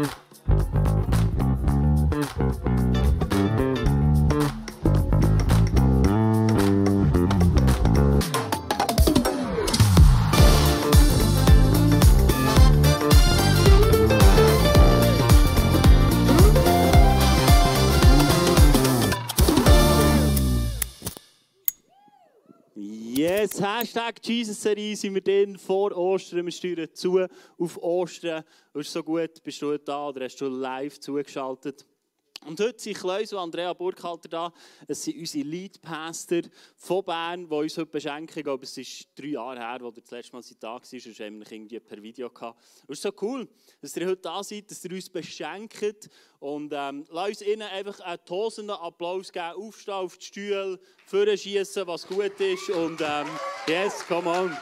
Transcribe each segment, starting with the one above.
Mm. Yes, Hashtag Jesus-Serie sind wir dann vor Ostern. Wir steuern zu auf Ostern. Ist so gut, bist du da oder hast du live zugeschaltet? Und heute sind Kleus und Andrea Burkhalter da. Es sind unsere Lead-Pastor von Bern, die uns heute beschenken. Ich glaube, es ist drei Jahre her, wo ihr das letzte Mal da war. Sonst haben wir irgendwie per Video es ist so cool, dass ihr heute da seid, dass ihr uns beschenkt. Und ähm, lasst uns ihnen einfach einen tosenden Applaus geben. Aufstehen auf die Stühle, vorschießen, was gut ist. Und ähm, yes, come on.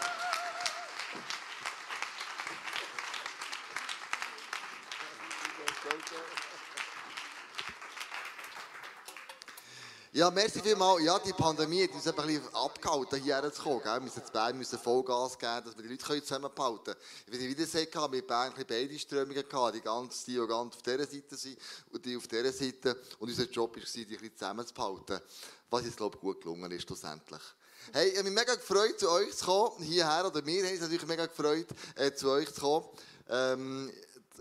Ja, merci vielmals. Ja, die Pandemie hat uns ein bisschen abgehalten, hierher zu kommen. Wir müssen in Bern müssen Vollgas geben, dass wir die Leute zusammenhalten können. Wie ich wieder gesagt mit Bern beide Strömungen gehabt. Die ganz, die, ganz auf dieser Seite sind und die auf dieser Seite. Und unser Job war, die ein zusammenzuhalten. Was jetzt, glaube ich, gut gelungen ist, schlussendlich. Hey, ich habe mich mega gefreut, zu euch zu kommen, hierher. Oder wir haben uns natürlich mega gefreut, äh, zu euch zu kommen. Ähm,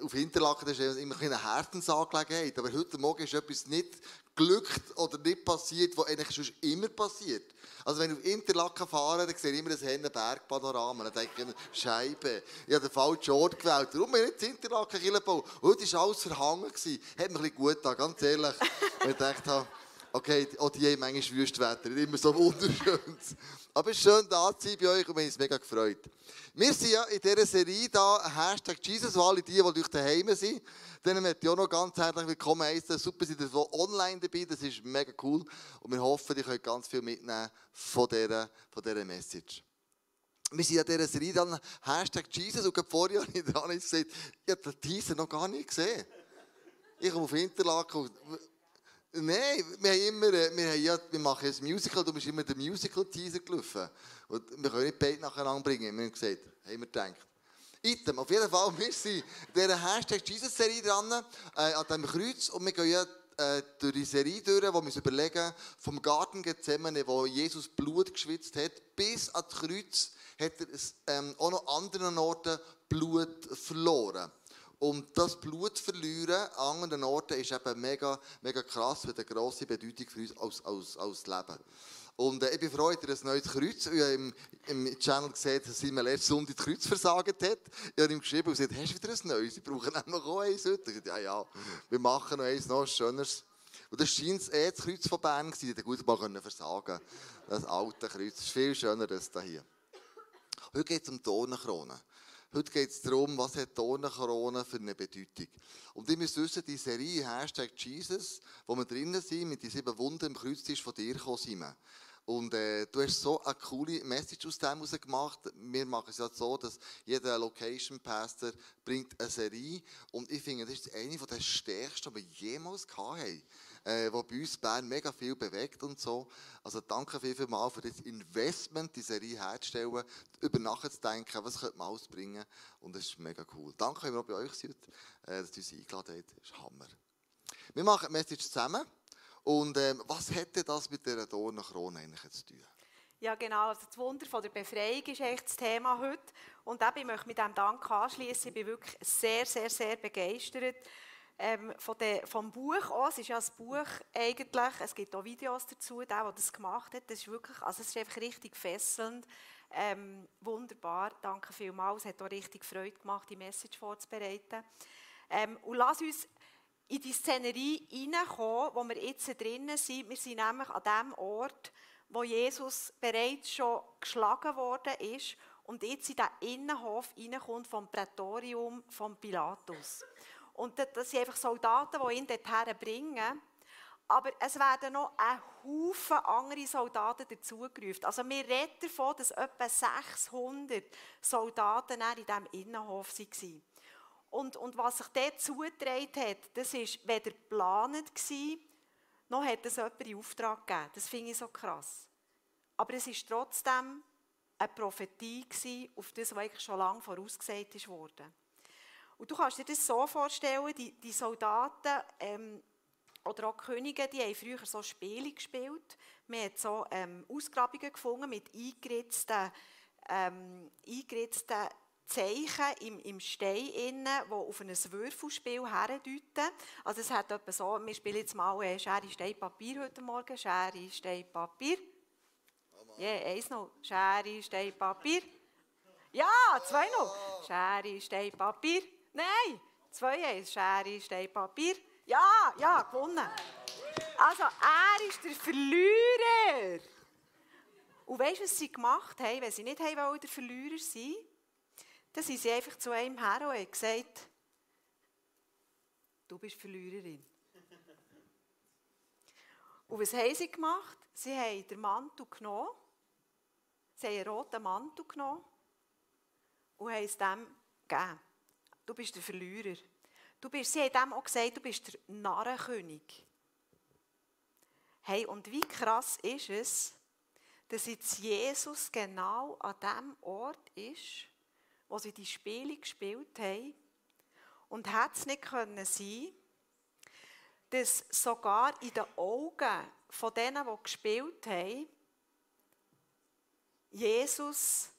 auf Interlaken das ist immer eine Herzensangelegenheit. Aber heute Morgen ist etwas nicht glückt oder nicht passiert, was eigentlich schon immer passiert. Also wenn ich auf Interlaken fahre, dann sehe ich immer das Hennenberg-Panorama. Dann denke ich Scheibe, ich habe den falschen Ort gewählt. Warum bin ich in Interlaken Kirchenbau? Heute war alles verhangen. Hat mir ein bisschen gut getan, ganz ehrlich. Und ich dachte, okay, auch die haben manchmal Wüstwetter, immer so wunderschön. Aber es ist schön, da zu sein bei euch und wir haben uns mega gefreut. Wir sind ja in dieser Serie da, Hashtag Jesus, wo alle die, die durch daheim sind, denen möchte ich auch noch ganz herzlich willkommen heißen. Super, sind ihr online dabei, das ist mega cool. Und wir hoffen, ihr könnt ganz viel mitnehmen von dieser, von dieser Message. Wir sind ja dieser Serie dann Hashtag Jesus und gerade vorher habe ich gesagt, ich habe diesen noch gar nicht gesehen. Ich komme auf Interlaken und Nein, wir, haben immer, äh, wir, haben ja, wir machen ein Musical, du bist immer der Musical-Teaser gelaufen. Und wir können nicht beide nacheinander bringen, wir haben gesagt, haben wir gedacht. Item, auf jeden Fall, wir sind in dieser Hashtag Jesus-Serie dran, äh, an diesem Kreuz, und wir gehen ja äh, durch die Serie durch, wo wir uns überlegen, vom Garten Gethsemane, wo Jesus Blut geschwitzt hat, bis ans Kreuz, hat er ähm, auch noch an anderen Orten Blut verloren. Und das Blut verlieren an anderen Orten ist eben mega, mega krass, hat eine grosse Bedeutung für uns als, als, als Leben. Und äh, ich bin froh, dass ein neues Kreuz. Ich habe im, im Channel gesehen, dass sie mir letzte Sonntag das Kreuz versagt hat. Ich habe ihm geschrieben und gesagt, hast du wieder ein neues? Ich brauche noch auch eins heute. Ich ja, ja, wir machen noch eins, noch ein schöneres. Und das scheint eh das Kreuz von Bern sein. Ich gut mal versagen Das alte Kreuz. Das ist viel schöner als das hier. Heute geht es um Dornenkrone. Heute geht es darum, was hat Dornenkrone für eine Bedeutung. Und ihr müsst wissen, die Serie Hashtag Jesus, wo wir drinnen sind, mit den sieben Wunden im Kreuztisch von dir gekommen Und äh, du hast so eine coole Message aus dem heraus gemacht. Wir machen es ja so, dass jeder Location Pastor bringt eine Serie. Und ich finde, das ist eine der stärksten, die wir jemals hatten äh, wo bei uns Bern mega viel bewegt und so. Also danke viel, mal für das Investment, die Serie herzustellen, über nachzudenken, was könnte man ausbringen. Und das ist mega cool. Danke, dass ihr auch bei euch seid, äh, dass ihr uns eingeladen habt. Das ist Hammer. Wir machen die Message zusammen. Und ähm, was hätte das mit dieser Dornenkrone eigentlich zu tun? Ja, genau. Also das Wunder von der Befreiung ist echt das Thema heute. Und eben, ich möchte mit diesem Dank anschließen. Ich bin wirklich sehr, sehr, sehr begeistert ähm, von der, vom Buch auch. Es ist ja ein Buch eigentlich. Es gibt auch Videos dazu, der, der das gemacht hat. Das ist wirklich, also es ist einfach richtig fesselnd. Ähm, wunderbar, danke vielmals. Es hat auch richtig Freude gemacht, die Message vorzubereiten. Ähm, und lass uns in die Szenerie hineinkommen, wo wir jetzt drinnen sind. Wir sind nämlich an dem Ort, wo Jesus bereits schon geschlagen worden ist und jetzt in den Innenhof hineinkommt vom Prätorium von Pilatus. Und das sind einfach Soldaten, die ihn dorthin bringen. Aber es werden noch ein Haufen andere Soldaten dazugerufen. Also wir reden davon, dass etwa 600 Soldaten in diesem Innenhof waren. Und, und was sich dort zugetragen hat, das war weder geplant, noch hat es jemand in Auftrag gegeben. Das finde ich so krass. Aber es war trotzdem eine Prophetie auf das, was eigentlich schon lange vorausgesagt wurde. Und du kannst dir das so vorstellen, die, die Soldaten ähm, oder auch die Könige, die haben früher so Spiele gespielt. Man hat so ähm, Ausgrabungen gefunden mit eingeritzten, ähm, eingeritzten Zeichen im, im Stein, innen, die auf ein Würfelspiel herdeuten. Also es hat etwa so, wir spielen jetzt mal äh, Schere, Stein, Papier heute Morgen. Schere, Stein, Papier. Ja, yeah, eins noch. Schere, Stein, Papier. Ja, zwei noch. Schere, Stein, Papier. Nein, zwei eins. Schere, Stein, Papier. Ja, ja, gewonnen. Also er ist der Verlierer. Und weißt du, was sie gemacht haben, wenn sie nicht haben der Verlierer sein dann sind sie einfach zu einem her und haben gesagt, du bist Verliererin. Und was haben sie gemacht? Sie haben den Mantel genommen, sie haben einen roten Mantel genommen und haben es dem gegeben. Du bist der Verlierer. Du bist, sie haben dem auch gesagt, du bist der Narrenkönig. Hey, und wie krass ist es, dass jetzt Jesus genau an dem Ort ist, wo sie die Spiele gespielt haben. Und hat es nicht können sein, dass sogar in den Augen von denen, die gespielt haben, Jesus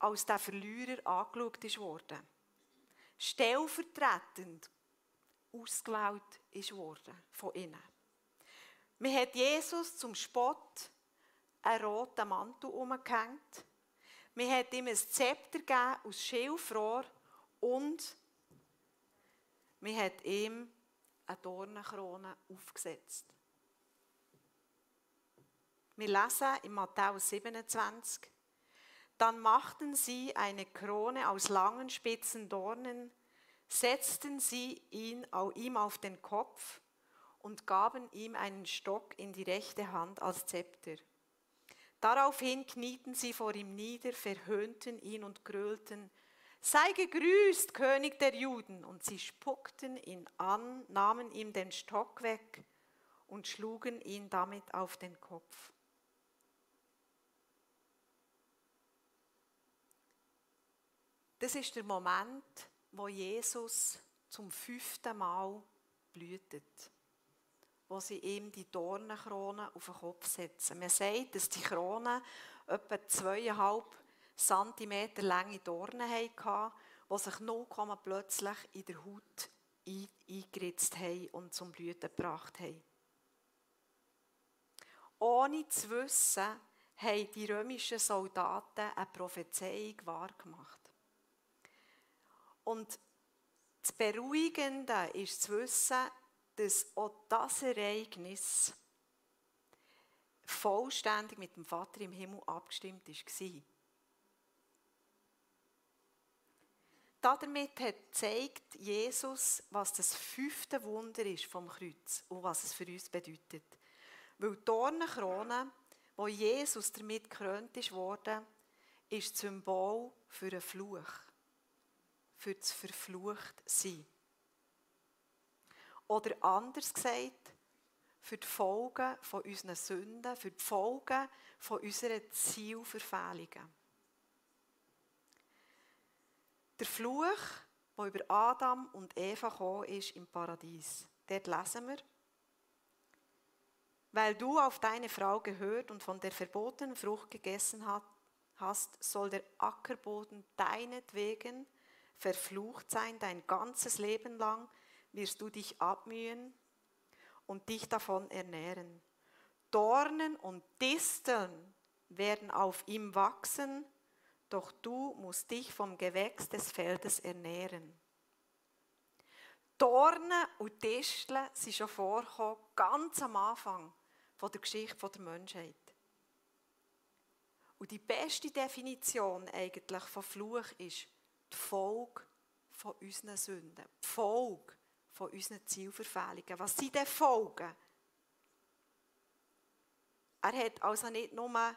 als der Verlierer angeschaut wurde. Stellvertretend ausgewählt wurde von ihnen. Man hat Jesus zum Spott einen roten Mantel umgehängt man hat ihm ein Zepter gegeben aus Schilfrohr und man hat ihm eine Dornenkrone aufgesetzt. Wir lesen in Matthäus 27, dann machten sie eine Krone aus langen spitzen Dornen, setzten sie ihn, ihm auf den Kopf und gaben ihm einen Stock in die rechte Hand als Zepter. Daraufhin knieten sie vor ihm nieder, verhöhnten ihn und grölten, Sei gegrüßt, König der Juden. Und sie spuckten ihn an, nahmen ihm den Stock weg und schlugen ihn damit auf den Kopf. Das ist der Moment, wo Jesus zum fünften Mal blühtet wo sie ihm die Dornenkrone auf den Kopf setzen. Man sagt, dass die Krone etwa zweieinhalb Zentimeter lange Dornen hatten, die sich nur plötzlich in der Haut eingeritzt haben und zum Blüten gebracht haben. Ohne zu wissen, haben die römischen Soldaten eine Prophezeiung wahrgemacht. Und das Beruhigende ist zu wissen, dass auch das Ereignis vollständig mit dem Vater im Himmel abgestimmt war. Damit zeigt Jesus, was das fünfte Wunder ist vom Kreuz und was es für uns bedeutet. Weil die Dornenkrone, wo Jesus damit gekrönt worden, ist Symbol für einen Fluch, für das Verfluchtsein. Oder anders gesagt, für die Folgen von unseren Sünden, für die Folgen von unseren Zielverfehlungen. Der Fluch, der über Adam und Eva gekommen ist im Paradies. Dort lesen wir, weil du auf deine Frau gehört und von der verbotenen Frucht gegessen hast, soll der Ackerboden deinetwegen verflucht sein dein ganzes Leben lang, wirst du dich abmühen und dich davon ernähren. Dornen und Disteln werden auf ihm wachsen, doch du musst dich vom Gewächs des Feldes ernähren. Dornen und Disteln sind schon vorgekommen, ganz am Anfang von der Geschichte der Menschheit. Und die beste Definition eigentlich von Fluch ist die Folge von unseren Sünden. Die Folge von unseren Zielverfehlungen. Was sind denn Folgen? Er hat also nicht nur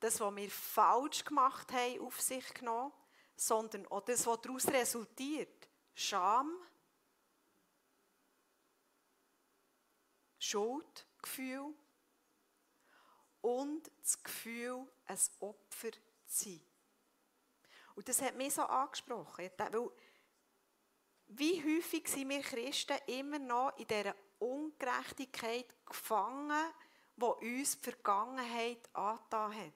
das, was wir falsch gemacht haben, auf sich genommen, sondern auch das, was daraus resultiert. Scham, Schuldgefühl und das Gefühl, ein Opfer zu sein. Und das hat mich so angesprochen, weil wie häufig sind wir Christen immer noch in dieser Ungerechtigkeit gefangen, die uns die Vergangenheit angetan hat.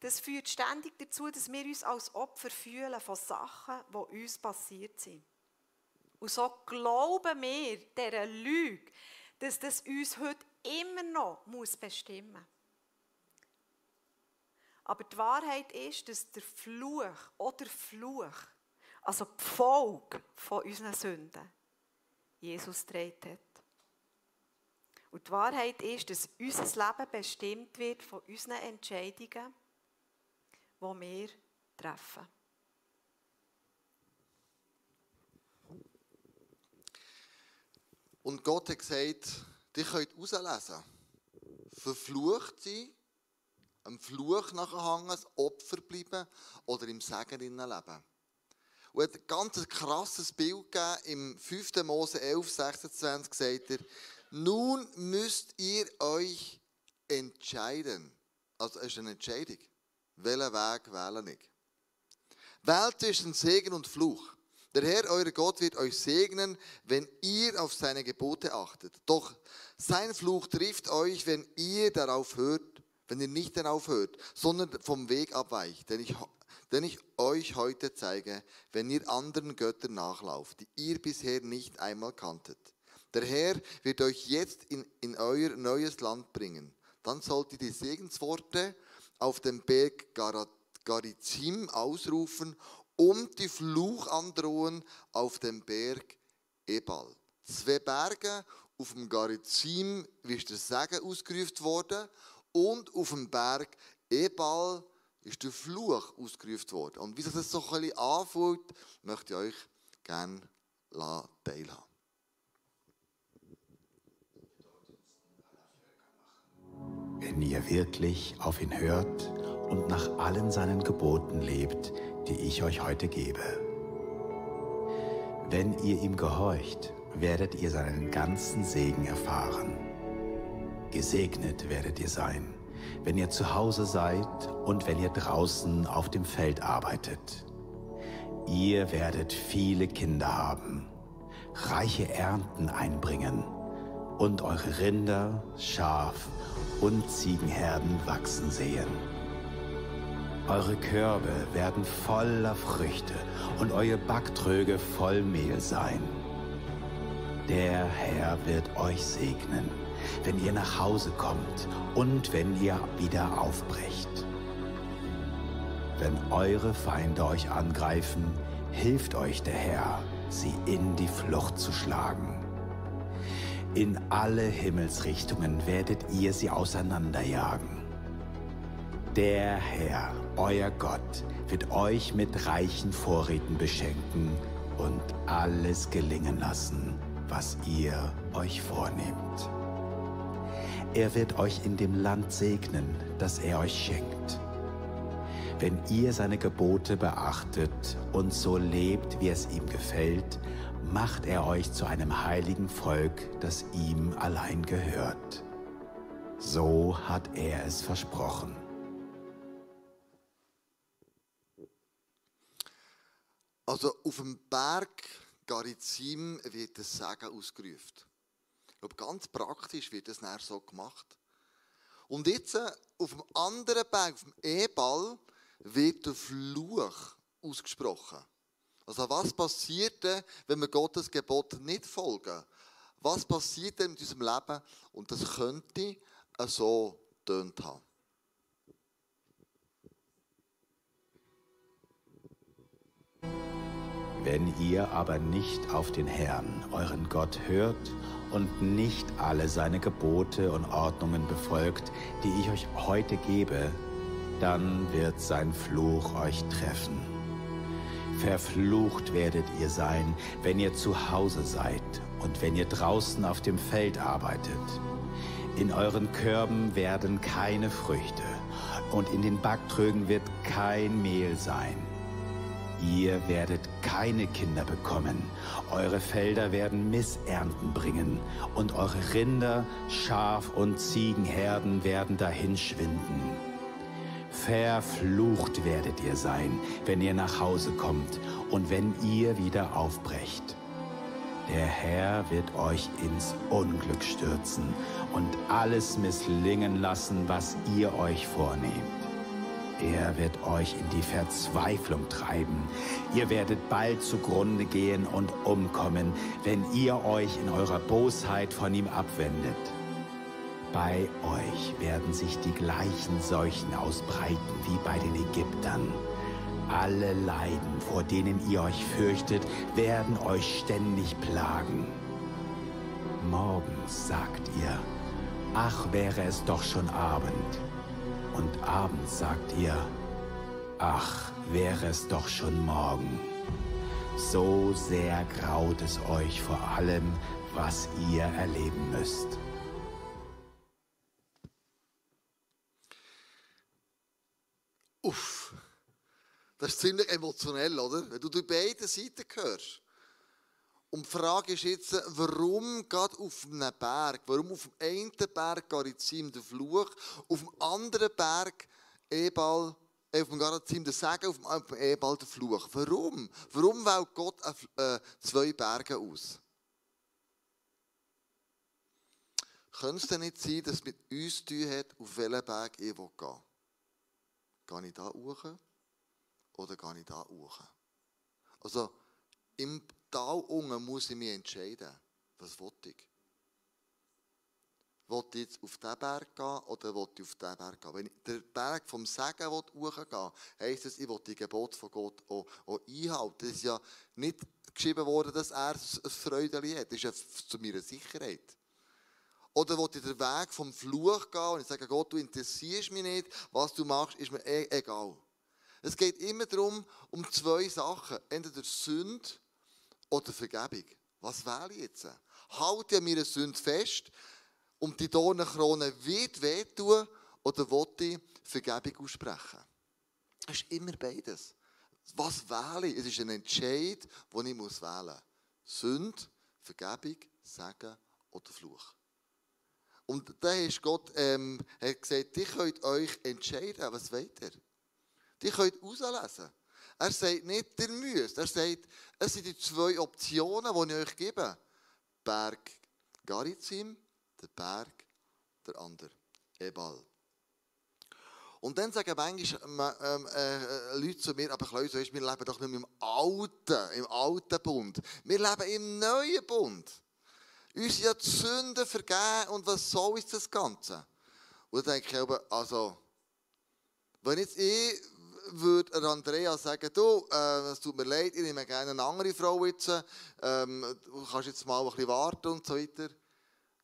Das führt ständig dazu, dass wir uns als Opfer fühlen von Sachen, die uns passiert sind. Und so glauben wir dieser Lüge, dass das uns heute immer noch bestimmen muss. Aber die Wahrheit ist, dass der Fluch oder Fluch, also die Folge von unseren Sünden, Jesus trägt hat. Und die Wahrheit ist, dass unser Leben bestimmt wird von unseren Entscheidungen, die wir treffen. Und Gott hat gesagt, ihr könnt herauslesen, verflucht sein, einem Fluch nachher ein Opfer bleiben oder im Segen leben. Und er hat ein ganz krasses Bild gegeben, im 5. Mose 11, 26 sagt er, nun müsst ihr euch entscheiden. Also es ist eine Entscheidung. Welchen Weg wähle ich? Wählt zwischen Segen und Fluch. Der Herr, euer Gott, wird euch segnen, wenn ihr auf seine Gebote achtet. Doch sein Fluch trifft euch, wenn ihr darauf hört, wenn ihr nicht darauf hört, sondern vom Weg abweicht, den ich, den ich euch heute zeige, wenn ihr anderen Göttern nachlauft, die ihr bisher nicht einmal kanntet. Der Herr wird euch jetzt in, in euer neues Land bringen. Dann sollt ihr die Segensworte auf dem Berg Garizim ausrufen und die Fluchandrohung auf dem Berg Ebal. Zwei Berge auf dem Garizim ist der Segen ausgerufen worden und auf dem Berg Ebal ist der Fluch ausgerufen worden. Und wie sich das so ein bisschen anfühlt, möchte ich euch gerne teilhaben. Wenn ihr wirklich auf ihn hört und nach allen seinen Geboten lebt, die ich euch heute gebe. Wenn ihr ihm gehorcht, werdet ihr seinen ganzen Segen erfahren. Gesegnet werdet ihr sein, wenn ihr zu Hause seid und wenn ihr draußen auf dem Feld arbeitet. Ihr werdet viele Kinder haben, reiche Ernten einbringen und eure Rinder, Schaf und Ziegenherden wachsen sehen. Eure Körbe werden voller Früchte und eure Backtröge voll Mehl sein. Der Herr wird euch segnen, wenn ihr nach Hause kommt und wenn ihr wieder aufbrecht. Wenn eure Feinde euch angreifen, hilft euch der Herr, sie in die Flucht zu schlagen. In alle Himmelsrichtungen werdet ihr sie auseinanderjagen. Der Herr, euer Gott, wird euch mit reichen Vorräten beschenken und alles gelingen lassen, was ihr euch vornehmt. Er wird euch in dem Land segnen, das er euch schenkt. Wenn ihr seine Gebote beachtet und so lebt, wie es ihm gefällt, macht er euch zu einem heiligen Volk, das ihm allein gehört. So hat er es versprochen. Also auf dem Berg Garizim wird das Segen ausgerufen. Glaube, ganz praktisch wird das nachher so gemacht. Und jetzt äh, auf dem anderen Berg, auf dem Ebal, wird der Fluch ausgesprochen. Also was passiert denn, wenn wir Gottes Gebot nicht folgen? Was passiert denn mit unserem Leben? Und das könnte so tönt haben. Wenn ihr aber nicht auf den Herrn, euren Gott, hört und nicht alle seine Gebote und Ordnungen befolgt, die ich euch heute gebe, dann wird sein Fluch euch treffen Verflucht werdet ihr sein, wenn ihr zu Hause seid und wenn ihr draußen auf dem Feld arbeitet. In euren Körben werden keine Früchte und in den Backtrögen wird kein Mehl sein. Ihr werdet keine Kinder bekommen, eure Felder werden Missernten bringen und eure Rinder, Schaf und Ziegenherden werden dahin schwinden. Verflucht werdet ihr sein, wenn ihr nach Hause kommt und wenn ihr wieder aufbrecht. Der Herr wird euch ins Unglück stürzen und alles misslingen lassen, was ihr euch vornehmt. Er wird euch in die Verzweiflung treiben. Ihr werdet bald zugrunde gehen und umkommen, wenn ihr euch in eurer Bosheit von ihm abwendet. Bei euch werden sich die gleichen Seuchen ausbreiten wie bei den Ägyptern. Alle Leiden, vor denen ihr euch fürchtet, werden euch ständig plagen. Morgens sagt ihr, ach wäre es doch schon Abend. Und abends sagt ihr, ach wäre es doch schon Morgen. So sehr graut es euch vor allem, was ihr erleben müsst. Uff. Das ist ziemlich emotionell, oder? Wenn du die beiden Seiten hörst. Und die Frage ist jetzt, warum gerade auf einem Berg, warum auf dem einen Berg Garizim der Fluch, auf dem anderen Berg Ebal, äh, auf dem Garizim der Segen, auf dem Ebal der Fluch. Warum? Warum wählt Gott äh, zwei Berge aus? Könnte es denn nicht sein, dass es mit uns zu tun hat, auf welchen Berg ich gehen? Gehe ich da hoch oder gehe ich da hoch? Also, im Tal unten muss ich mich entscheiden, was will ich? Will ich jetzt auf diesen Berg gehen oder will ich auf diesen Berg gehen? Wenn ich den Berg vom Segen hochgehen heisst es, ich will die Gebote von Gott auch, auch einhalten. Das ist ja nicht geschrieben worden, dass er ein Freude hat. Das ist ja zu meiner Sicherheit. Oder will ich den Weg vom Fluch gehen und ich sage, Gott, du interessierst mich nicht, was du machst, ist mir e egal. Es geht immer darum, um zwei Sachen. Entweder Sünde oder Vergebung. Was wähle ich jetzt? Halte ich an meiner Sünde fest und die Dornenkrone wird wehtun oder will ich Vergebung aussprechen? Es ist immer beides. Was wähle ich? Es ist ein Entscheid, den ich wählen muss. Sünde, Vergebung, Segen oder Fluch. Und da ist Gott ähm, hat gesagt, ihr könnt euch entscheiden, was wollt ihr? Die könnt auslesen. Er sagt nicht, ihr müsst. Er sagt, es sind die zwei Optionen, die ich euch gebe. Berg Garizim, der Berg, der andere, Ebal. Und dann sagen manchmal ähm, äh, Leute zu mir, aber Klaus, wir leben doch nicht im Alten, im alten Bund. Wir leben im neuen Bund. Uns ja die Sünden vergeben und was soll ist das Ganze? Und dann denke ich aber, also, wenn jetzt ich würde Andrea sagen, du, äh, es tut mir leid, ich nehme gerne eine andere Frau jetzt, ähm, du kannst jetzt mal ein bisschen warten und so weiter.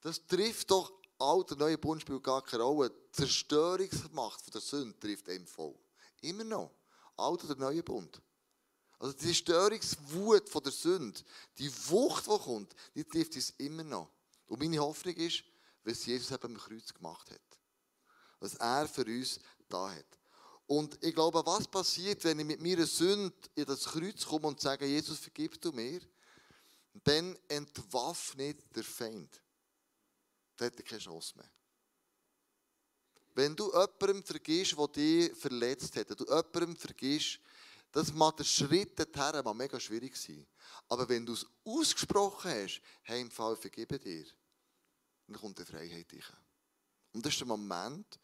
Das trifft doch alter neue Bund spielt gar keine Rolle. Die Zerstörungsmacht von der Sünde trifft eben voll. Immer noch. Alter der neue Bund. Also die Störungswut von der Sünde, die Wucht, die kommt, die trifft uns immer noch. Und meine Hoffnung ist, was Jesus eben am Kreuz gemacht hat. Was er für uns da hat. Und ich glaube, was passiert, wenn ich mit meiner Sünde in das Kreuz komme und sage, Jesus, vergib du mir, dann entwaffnet der Feind. Dann hat er keine Chance mehr. Wenn du jemandem vergisst, der dich verletzt hat, du jemandem vergisst, das mag der Schritt dorthin mal mega schwierig sein. Aber wenn du es ausgesprochen hast, hey, im Fall vergebe dir, dann kommt die Freiheit rein. Und das ist der Moment,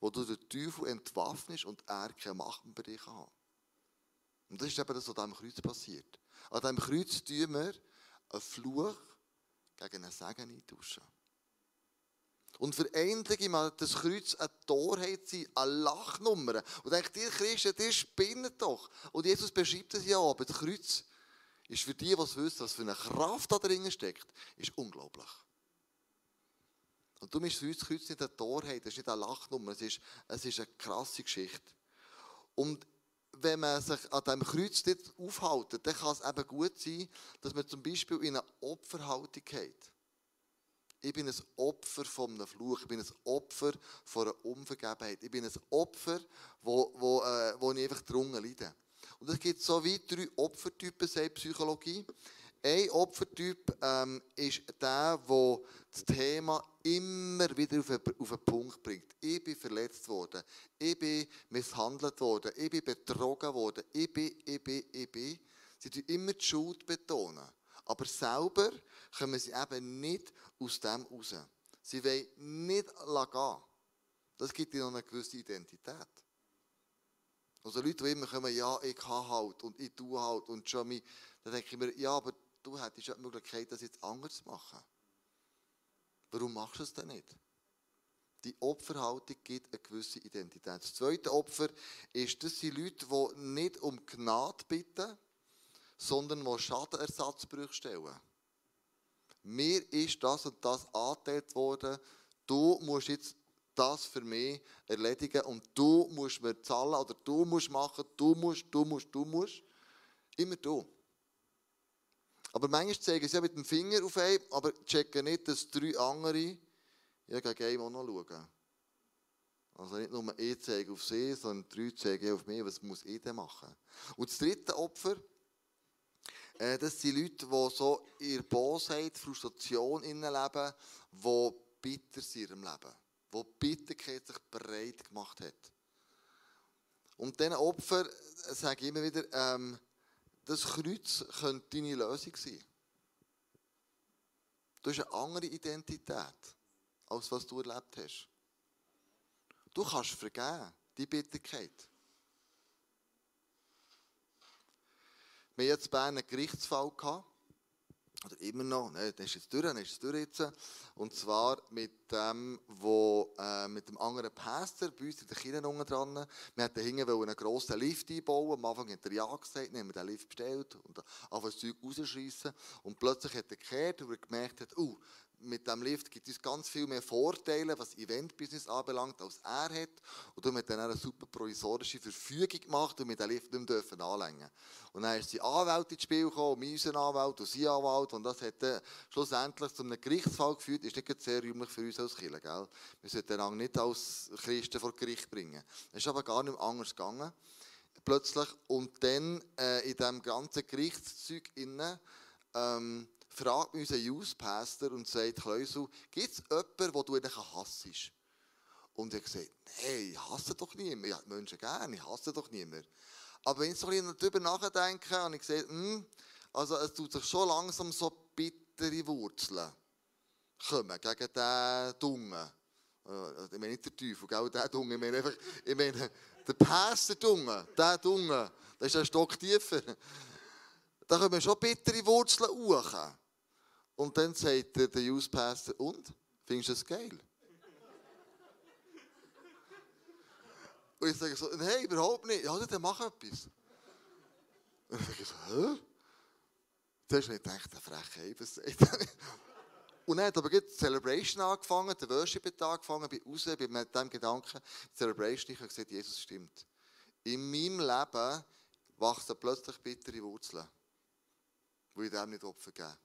wo du den Teufel entwaffnest und er keine Macht über dich hat. Und das ist eben das, was am Kreuz passiert. An diesem Kreuz tun wir einen Fluch gegen einen Segen eintauschen. Und für einige mal das Kreuz eine Torheit sein, eine Lachnummer. Und denkt, ihr Christen, ihr spinnt doch. Und Jesus beschreibt es ja, aber das Kreuz ist für die, die wissen, was für eine Kraft da drin steckt, ist unglaublich. Und du bist für uns das Kreuz nicht eine Torheit, das ist nicht eine Lachnummer, es ist, es ist eine krasse Geschichte. Und wenn man sich an diesem Kreuz nicht aufhält, dann kann es eben gut sein, dass man zum Beispiel in eine Opferhaltung geht. Ich bin ein Opfer von einem Fluch. Ich bin ein Opfer von einer Unvergebenheit. Ich bin ein Opfer, wo, wo, äh, wo ich einfach drunter leide. Und es gibt so wie drei Opfertypen, sagt Psychologie. Ein Opfertyp ähm, ist der, der das Thema immer wieder auf, auf den Punkt bringt. Ich bin verletzt worden, ich bin misshandelt worden, ich bin betrogen worden, ich bin, ich bin, ich bin. Sie tun immer die Schuld betonen. Aber selber kommen sie eben nicht aus dem raus. Sie wollen nicht gehen. Das gibt ihnen eine gewisse Identität. Also Leute, die immer kommen, ja, ich kann halt und ich tue halt und schon mich, dann denke ich mir, ja, aber du hättest ja die Möglichkeit, das jetzt anders zu machen. Warum machst du es denn nicht? Die Opferhaltung gibt eine gewisse Identität. Das zweite Opfer ist, das sind Leute, die nicht um Gnade bitten, sondern die Schadenersatzbrüche stellen. Mir ist das und das angeteilt worden, du musst jetzt das für mich erledigen und du musst mir zahlen oder du musst machen, du musst, du musst, du musst. Immer du. Aber manchmal zeigen sie ja mit dem Finger auf einen, aber checken nicht, dass drei andere ja, gegen einen auch noch schauen. Also nicht nur ich zeige auf sie, sondern drei zeigen auf mich, was muss ich denn machen. Und das dritte Opfer, äh, das sind Leute, die so in ihrer Bosheit, Frustration leben, die bitter sind im Leben wo die Bitterkeit sich bereit gemacht hat. Und diesen Opfer sage ich immer wieder, ähm, das Kreuz könnte deine Lösung sein. Du hast eine andere Identität, als was du erlebt hast. Du kannst vergeben, die Bitterkeit. Wir hatten jetzt bei einem Gerichtsfall oder immer noch, ne, das ist jetzt durch, das ist jetzt durch jetzt. Und zwar mit dem, wo, äh, mit dem anderen Pastor bei uns in der Kirche unten dran. Wir wollten hinten einen grossen Lift einbauen. Am Anfang hat er ja gesagt, dann haben wir den Lift bestellt und einfach das Zeug rausschiessen. Und plötzlich hat er gekehrt, und er gemerkt hat, uh, mit dem Lift gibt es ganz viel mehr Vorteile, was Eventbusiness anbelangt, als er hat. Und darum hat dann eine super provisorische Verfügung gemacht und wir den Lift nicht mehr anlängen Und dann ist die Anwalt ins Spiel gekommen, mein Anwalt und sein Anwalt. Und das hat dann schlussendlich zu einem Gerichtsfall geführt. Das ist nicht sehr rühmlich für uns als Kirche, gell? Wir sollten den nicht als Christen vor Gericht bringen. Es ist aber gar nicht anders gegangen. Plötzlich. Und dann äh, in diesem ganzen Gerichtszeug innen, ähm, fragt mich unser Youth Pastor und sagt, Kleusel, gibt es jemanden, den du eigentlich hassest? Und er sagt, nein, ich hasse doch niemanden. Ich habe Menschen gerne, ich hasse doch niemanden. Aber wenn ich so ein bisschen darüber nachdenke, habe ich gesagt, hm, also es tut sich schon langsam so bittere Wurzeln kommen gegen diesen Dungen. Äh, ich meine nicht der Teufel, gell, der Dungen. Ich meine einfach, ich meine, der Pastor Dungen, der Dungen, das ist ein Stock tiefer. Da kommen schon bittere Wurzeln hoch. Und dann sagt der Youth Pastor, und? Findest du das geil? Und ich sage so, nein, überhaupt nicht. Ja, dann mach etwas. Und ich sage so, hä? Da hast nicht gedacht, der freche sagt Und dann hat aber die Celebration angefangen, der Worship hat angefangen, bin raus, bin mit dem Gedanken, Celebration, ich habe gesagt, Jesus stimmt. In meinem Leben wachsen plötzlich bittere Wurzeln, wo ich dem nicht Opfer gebe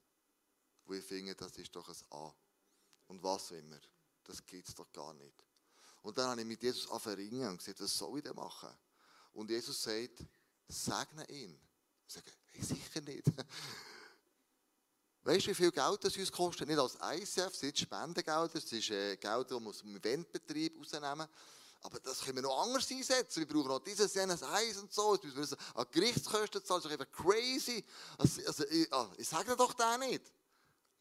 wo ich finde, das ist doch ein A. Und was immer. Das gibt es doch gar nicht. Und dann habe ich mit Jesus angefangen und gesagt, was soll ich denn machen? Und Jesus sagt, segne ihn. Ich sage, hey, sicher nicht. Weißt du, wie viel Geld das uns kostet? Nicht als ICF, es sind Spendengelder, es ist äh, Geld, das wir aus dem Eventbetrieb rausnehmen. Aber das können wir noch anders einsetzen. Wir brauchen noch dieses, jenes, eins und so. Jetzt müssen wir an Gerichtskosten zahlen. Das ist einfach crazy. Also, also ich, ah, ich sage doch da nicht.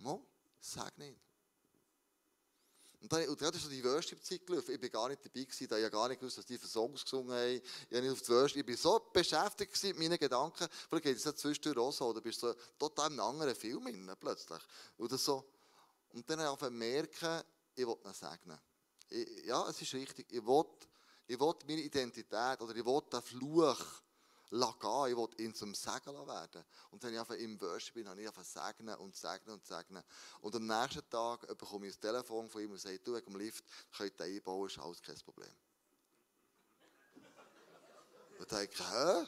Mo, sag nicht. Und dann, und dann ist so die Worship-Zeit gelaufen. Ich war gar nicht dabei, gewesen, da ich gar nicht gewusst, dass die für Songs gesungen haben. Ich, nicht auf die Worship. ich war so beschäftigt mit meinen Gedanken. Vielleicht geht es ja zwischendurch auch so, oder bist du so total in einem anderen Film drin, plötzlich. Oder so. Und dann habe ich merken, ich will ihn segnen. Ich, ja, es ist richtig. Ich will, ich will meine Identität, oder ich will den Fluch, gehen, ich wollte ihn zum Segen werden. Und dann ich im Worship bin, habe ich einfach segnen und segnen und segnen. Und am nächsten Tag bekomme ich ein Telefon von ihm und sagt, du, dem Lift, könnt ihr einbauen, ist alles kein Problem. Und dann denke hä?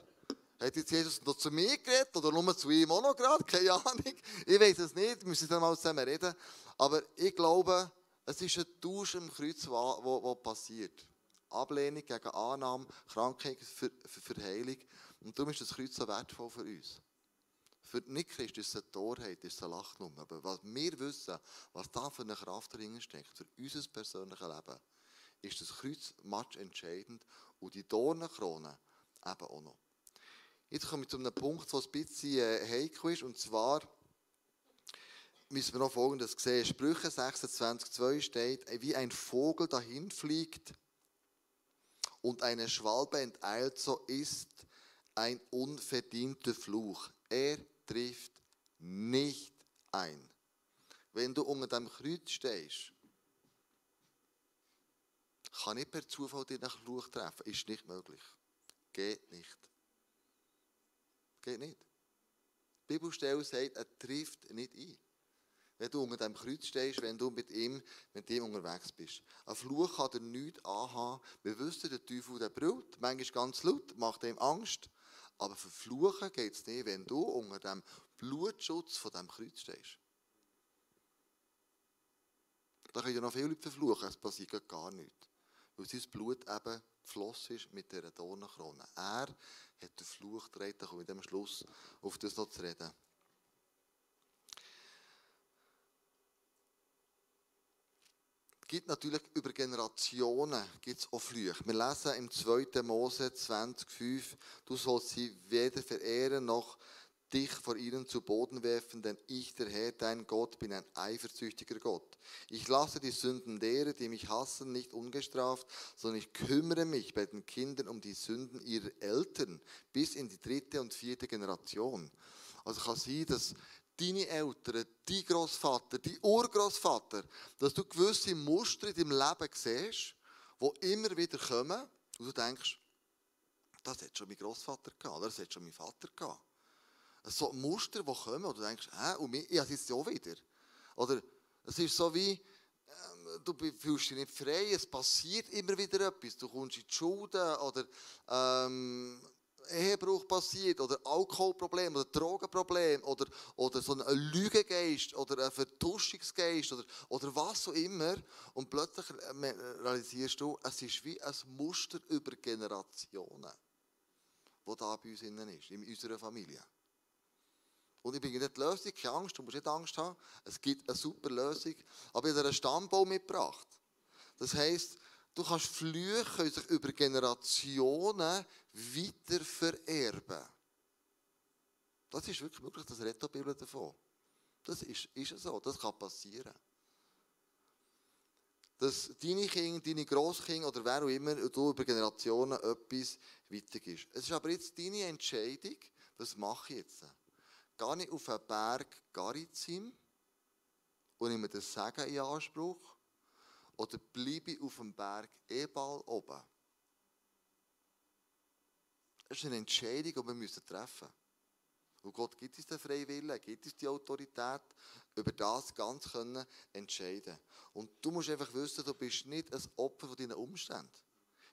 Hat jetzt Jesus noch zu mir geredet oder nur zu ihm auch noch gerade? Keine Ahnung. Ich weiß es nicht, wir müssen dann mal zusammen reden. Aber ich glaube, es ist ein Tausch im Kreuz, was passiert. Ablehnung gegen Annahme, Krankheit für, für, für Heilung. Und darum ist das Kreuz so wertvoll für uns. Für die Nicht-Christen ist es eine Torheit, ist es eine Lachnummer. Aber was wir wissen, was da für eine Kraft drin steckt, für unser persönliches Leben, ist das Kreuz match entscheidend und die Dornenkrone eben auch noch. Jetzt komme ich zu einem Punkt, der ein bisschen äh, heikel ist, und zwar müssen wir noch Folgendes sehen. Sprüche 26,2 steht, wie ein Vogel dahin fliegt und eine Schwalbe enteilt, so ist ein unverdienter Fluch. Er trifft nicht ein. Wenn du unter dem Kreuz stehst, kann ich per Zufall dir einen Fluch treffen. Ist nicht möglich. Geht nicht. Geht nicht. Die Bibelstelle sagt, er trifft nicht ein. Wenn du unter dem Kreuz stehst, wenn du mit ihm, mit ihm unterwegs bist. Ein Fluch kann dir nichts anhaben. Wir wissen, der Teufel der brüllt, manchmal ganz laut, macht ihm Angst. Aber für Fluchen geht es nicht, wenn du unter dem Blutschutz von dem Kreuz stehst. Da können ja noch viele Leute verfluchen, es passiert gar nichts. Weil sein Blut eben geflossen ist mit dieser Dornenkrone. Er hat den Fluch gedreht, da komme ich am Schluss auf das noch zu reden. Gibt natürlich über Generationen gibt's auch Flüche. Wir lesen im 2. Mose 20,5, du sollst sie weder verehren noch dich vor ihnen zu Boden werfen, denn ich, der Herr, dein Gott, bin ein eifersüchtiger Gott. Ich lasse die Sünden derer, die mich hassen, nicht ungestraft, sondern ich kümmere mich bei den Kindern um die Sünden ihrer Eltern bis in die dritte und vierte Generation. Also kann sein, dass deine Eltern, dein Großvater, dein Urgroßvater, dass du gewisse Muster in deinem Leben siehst, die immer wieder kommen und du denkst, das hat schon mein Großvater gehabt, oder? Das hat schon mein Vater gehabt. So Muster, die kommen, und du denkst, hä, und ich habe es jetzt auch wieder. Oder es ist so wie, ähm, du fühlst dich nicht frei, es passiert immer wieder etwas, du kommst in die Schulden oder ähm, Ehebruch passiert oder Alkoholproblem oder Drogenproblem oder, oder so ein Lügegeist oder ein Vertuschungsgeist oder, oder was auch immer und plötzlich realisierst du, es ist wie ein Muster über Generationen, das da bei uns innen ist, in unserer Familie. Und ich bin nicht die Lösung, keine Angst, du musst nicht Angst haben. Es gibt eine super Lösung. Aber ich habe einen Stammbaum mitgebracht. Das heisst, du kannst Flüche sich über Generationen weiter vererben. Das ist wirklich möglich, das redet die Bibel davon. Das ist, ist so, das kann passieren. Dass deine Kinder, deine Grosskinder oder wer auch immer, du über Generationen etwas weitergibst. Es ist aber jetzt deine Entscheidung, was mache ich jetzt? gehe ich auf den Berg Garizim und nehme das Segen in Anspruch? Oder bleibe auf dem Berg Ebal oben? Das ist eine Entscheidung, die wir müssen treffen müssen. Und Gott gibt uns den freien Willen, gibt uns die Autorität, über das ganz können entscheiden. Und du musst einfach wissen, du bist nicht ein Opfer von deinen Umständen.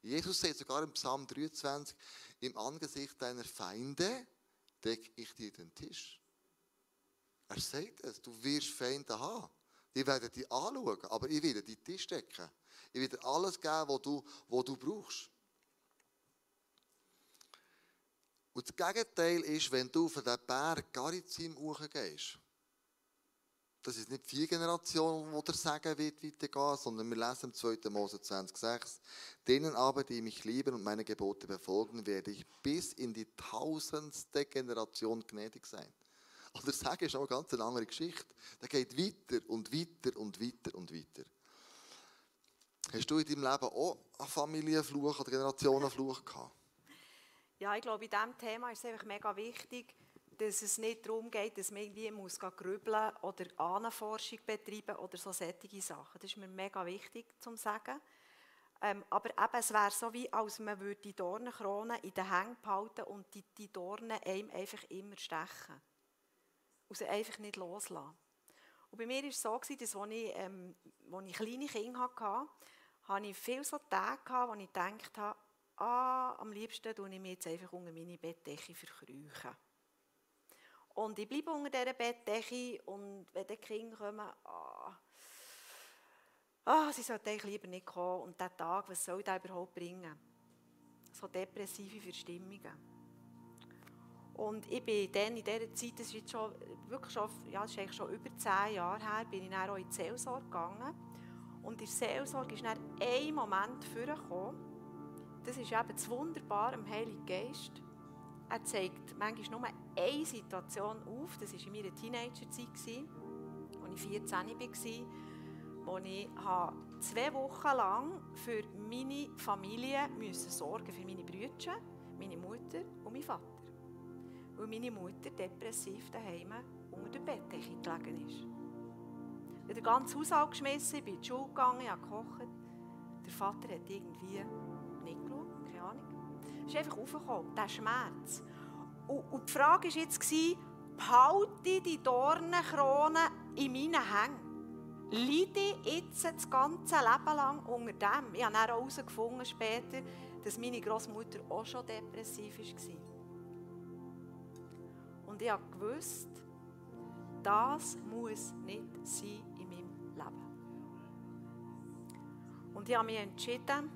Jesus sagt sogar im Psalm 23, im Angesicht deiner Feinde decke ich dir den Tisch. Er sagt es, du wirst Feinde haben. Die werden dich anschauen, aber ich werde dich Tisch decken. Ich werde alles geben, was du, was du brauchst. Und das Gegenteil ist, wenn du von den Berg Garizim hochgehst. Das ist nicht vier Generationen, wo der Sagen wird weitergehen, sondern wir lesen im 2. Mose 20,6. Denen aber, die mich lieben und meine Gebote befolgen, werde ich bis in die tausendste Generation gnädig sein. Oder Sagen ist auch eine ganz andere Geschichte. Der geht weiter und weiter und weiter und weiter. Hast du in deinem Leben auch einen Familienfluch oder Generationenfluch gehabt? Ja, ich glaube, in diesem Thema ist es einfach mega wichtig, dass es nicht darum geht, dass man irgendwie muss grübeln oder Ahnenforschung betreiben oder so solche Sachen. Das ist mir mega wichtig zu sagen. Ähm, aber eben, es wäre so, wie als man würde die Dornenkrone in den Hängen behalten und die, die Dornen einem einfach immer stechen. Und sie einfach nicht loslassen. Und bei mir war es so, dass als ich, ähm, als ich kleine Kinder hatte, hatte ich viele so Tage, wo ich gedacht habe, ah, am liebsten tue ich mich jetzt einfach unter meine Bettdecke verkrüchen. Und ich bleibe unter dieser Bettdecke und wenn die Kinder kommen, ah, ah, sie sollten eigentlich lieber nicht kommen. Und dieser Tag, was soll der überhaupt bringen? So depressive Verstimmungen. Und ich bin dann in dieser Zeit, das ist jetzt schon, wirklich schon, ja, ist eigentlich schon über zehn Jahre her, bin ich dann auch in die Seelsorge gegangen. Und in der Seelsorge ist dann ein Moment vorgekommen, das ist eben das Wunderbare am Heiligen Geist. Er zeigt manchmal nur eine Situation auf, das war in meiner Teenagerzeit, als ich 14 war, wo ich zwei Wochen lang für meine Familie sorgen für meine Brüder, meine Mutter und meinen Vater. Weil meine Mutter depressiv daheim unter der Bettdecke gelegen ist. Ich habe den ganzen Haushalt geschmissen, bin in die Schule gegangen, habe gekocht. Der Vater hat irgendwie nicht geschaut, keine Ahnung. Es ist einfach aufgekommen, der Schmerz. Und, und die Frage war jetzt, behalte die Dornenkrone in meinen Hängen? leide jetzt das ganze Leben lang unter dem. Ich habe dann herausgefunden später, dass meine Großmutter auch schon depressiv war. Und ich habe gewusst, das muss nicht sein in meinem Leben. Und ich habe mich entschieden,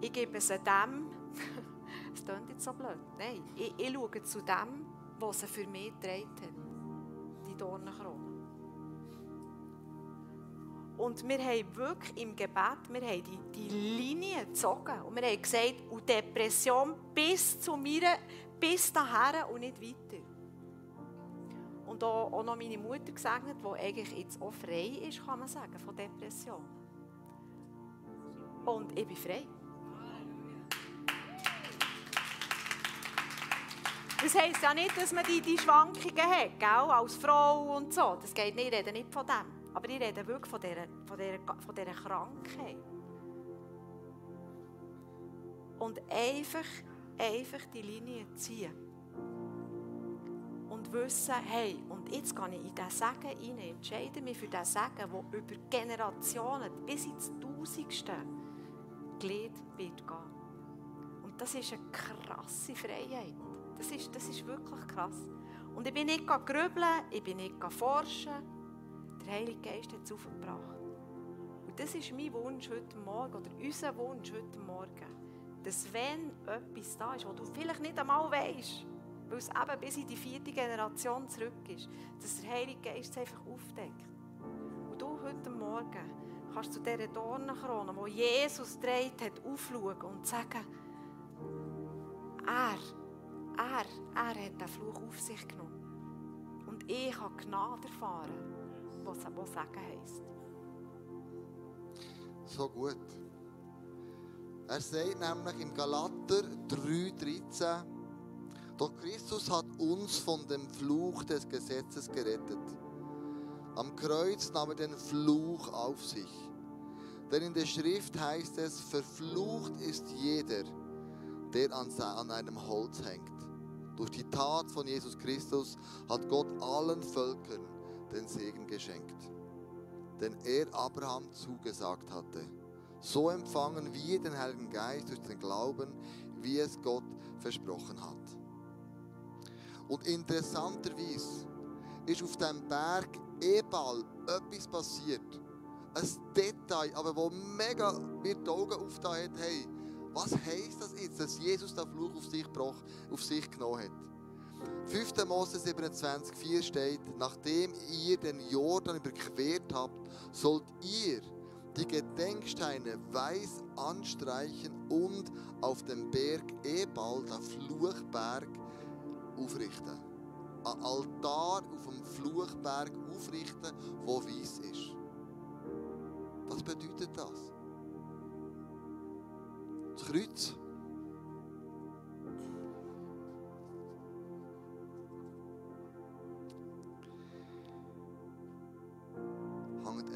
ich gebe es dem, es klingt jetzt so blöd, nein, ich, ich schaue zu dem, was er für mich getragen hat, die Dornenkrone. Und wir haben wirklich im Gebet, wir haben die, die Linie gezogen. Und wir haben gesagt, und Depression bis zu mir, bis daher und nicht weiter. Und auch, auch noch meine Mutter gesegnet, die eigentlich jetzt auch frei ist, kann man sagen, von Depression. Und ich bin frei. Das heisst ja nicht, dass man die, die Schwankungen hat, gell? als Frau und so. Das geht nicht, ich rede nicht von dem. Aber ich rede wirklich von dieser, von dieser, von dieser Krankheit. Und einfach, einfach die Linie ziehen. Wissen, hey, und jetzt kann ich in diesen Segen hinein, entscheide mich für diesen Segen, der über Generationen bis ins Tausendste gelehrt wird gehen. Und das ist eine krasse Freiheit. Das ist, das ist wirklich krass. Und ich bin nicht grübeln, ich bin nicht forschen, der Heilige Geist hat es aufgebracht. Und das ist mein Wunsch heute Morgen, oder unser Wunsch heute Morgen, dass wenn etwas da ist, wo du vielleicht nicht einmal weißt, weil es eben bis in die vierte Generation zurück ist, dass der Heilige Geist es einfach aufdeckt. Und du heute Morgen kannst zu dieser Dornenkrone, wo Jesus dreht hat, aufschauen und sagen, er, er, er hat den Fluch auf sich genommen. Und ich habe Gnade erfahren was, was sagen heisst. So gut. Er sagt nämlich im Galater 3,13, doch Christus hat uns von dem Fluch des Gesetzes gerettet. Am Kreuz nahm er den Fluch auf sich. Denn in der Schrift heißt es, verflucht ist jeder, der an einem Holz hängt. Durch die Tat von Jesus Christus hat Gott allen Völkern den Segen geschenkt, den er Abraham zugesagt hatte. So empfangen wir den Heiligen Geist durch den Glauben, wie es Gott versprochen hat. Und interessanterweise ist auf dem Berg Ebal etwas passiert. Ein Detail, aber wo mega mir die Augen aufgetan hat, hey, was heisst das jetzt, dass Jesus den Fluch auf sich, auf sich genommen hat? 5. Mose 27, 4 steht, nachdem ihr den Jordan überquert habt, sollt ihr die Gedenksteine weiß anstreichen und auf dem Berg Ebal, der Fluchberg, aufrichten. Ein Altar auf dem Fluchberg aufrichten, wo weiß ist. Was bedeutet das? Das Kreuz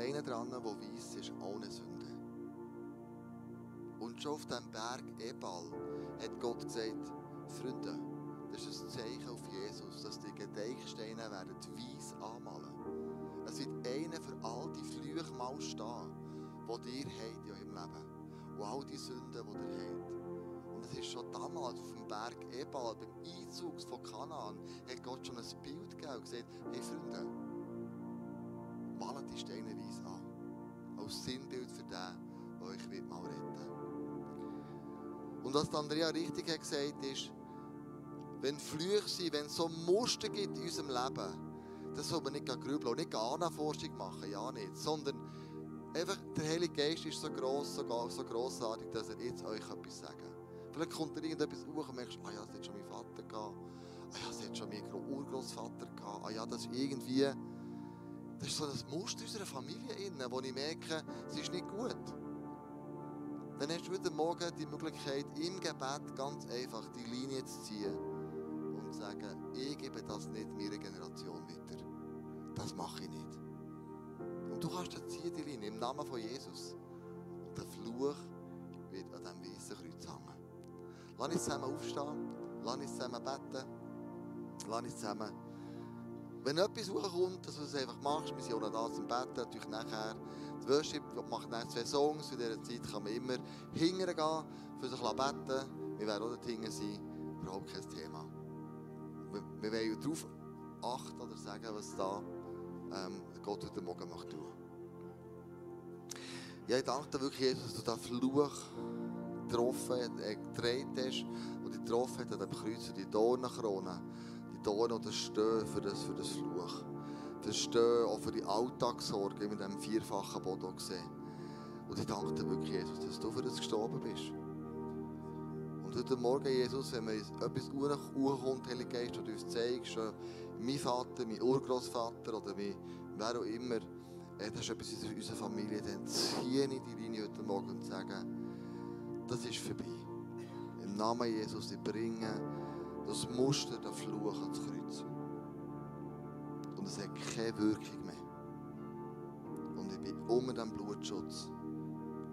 einer dran, der weiss ist, ohne Sünde. Und schon auf dem Berg Ebal hat Gott gesagt, Freunde, das ist ein Zeichen auf Jesus, dass die Gedenksteine werden weiss anmalen. Es wird einer für all die Flüche mal stehen, die ihr habt in eurem Leben. Und all die Sünden, die ihr habt. Und es ist schon damals auf dem Berg Ebal, beim Einzug von Kanaan, hat Gott schon ein Bild gegeben und gesagt, hey Freunde, malen die Steine weiß an. Als Sinnbild für den, der euch mal retten will. Und was Andrea richtig hat gesagt ist, wenn Flüche sind, wenn es so Muster gibt in unserem Leben, dann soll man nicht grübeln und nicht Anforschung machen, ja nicht, sondern einfach der Heilige Geist ist so gross, so, so grossartig, dass er jetzt euch etwas sagen Vielleicht kommt dir irgendetwas hoch und merkst, ah ja, das hat schon mein Vater gehabt, ah ja, das hat schon mein Urgroßvater gehabt, ah ja, das ist irgendwie, das ist so ein Muster unserer Familie innen, wo ich merke, es ist nicht gut. Dann hast du heute Morgen die Möglichkeit, im Gebet ganz einfach die Linie zu ziehen und sagen, ich gebe das nicht meiner Generation weiter. Das mache ich nicht. Und du kannst ziehen, die Linie, im Namen von Jesus. Und der Fluch wird an diesem weißen Kreuz hängen. Lass uns zusammen aufstehen, lass uns zusammen beten, lass uns zusammen wenn etwas hochkommt, dass du es einfach machst, wir sind auch da zum Betten, natürlich nachher. Die Worship macht dann zwei Songs, in dieser Zeit kann man immer hingern gehen, für sich beten. Wir werden auch dort hingern sein, überhaupt kein Thema. Wir, wir wollen darauf achten oder sagen, was da ähm, Gott heute Morgen macht. Ja, ich danke dir wirklich, Jesus, dass du diesen Fluch getroffen, äh, gedreht hast und dich getroffen hast an dem Kreuz die Dornenkrone Dornen oder Stehen für das, für das Fluch. Das Stehen auch für die Alltagssorge in diesem vierfachen Boden gesehen. Und ich danke dir wirklich, Jesus, dass du für das gestorben bist. Und heute Morgen, Jesus, wenn mir etwas hochkommt, Heilige Geist, und du uns zeigst, mein Vater, mein Urgroßvater oder mein, wer auch immer, äh, das ist etwas in unserer Familie, dann ziehe ich die Linie heute Morgen und sage, das ist vorbei. Im Namen Jesus, ich bringe das Muster, der Fluch ans Kreuz. Und es hat keine Wirkung mehr. Und ich bin unter dem Blutschutz.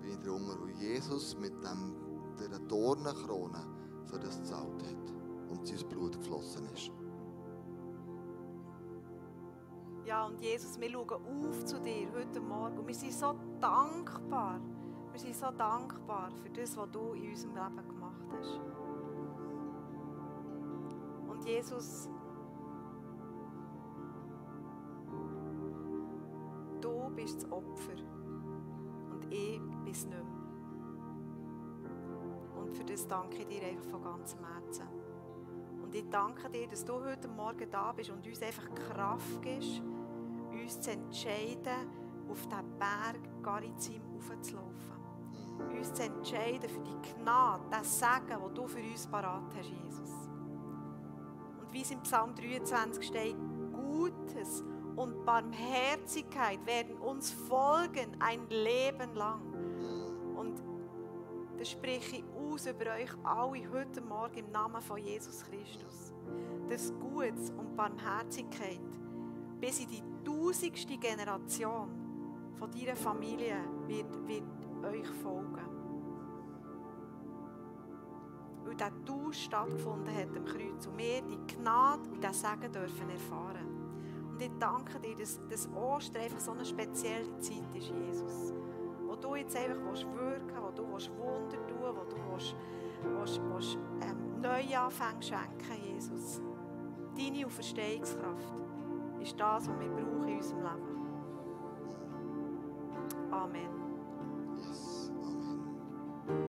Bin ich drunter. Und Jesus mit dem, dieser Dornenkrone für das gezahlt hat. Und sein Blut geflossen ist. Ja, und Jesus, wir schauen auf zu dir heute Morgen. Und wir sind so dankbar. Wir sind so dankbar für das, was du in unserem Leben gemacht hast. Und Jesus, du bist das Opfer und ich bin es nicht mehr. Und für das danke ich dir einfach von ganzem Herzen. Und ich danke dir, dass du heute Morgen da bist und uns einfach Kraft gibst, uns zu entscheiden, auf diesen Berg Garizim aufzulaufen. Uns zu entscheiden für die Gnade, das Segen, das du für uns parat hast, Jesus. Und wie es im Psalm 23 steht, Gutes und Barmherzigkeit werden uns folgen ein Leben lang. Und das spreche ich aus über euch alle heute Morgen im Namen von Jesus Christus. Das Gutes und Barmherzigkeit bis in die tausendste Generation von deiner Familie wird, wird euch folgen weil dieser Tausch stattgefunden hat am Kreuz und wir die Gnade und den Segen dürfen erfahren. Und ich danke dir, dass, dass Ostern einfach so eine spezielle Zeit ist, Jesus. Du jetzt einfach wirken willst, wo du willst Wunder tun wo du willst, willst, willst, ähm, Neuanfänge schenken, Jesus. Deine Auferstehungskraft ist das, was wir brauchen in unserem Leben. Amen.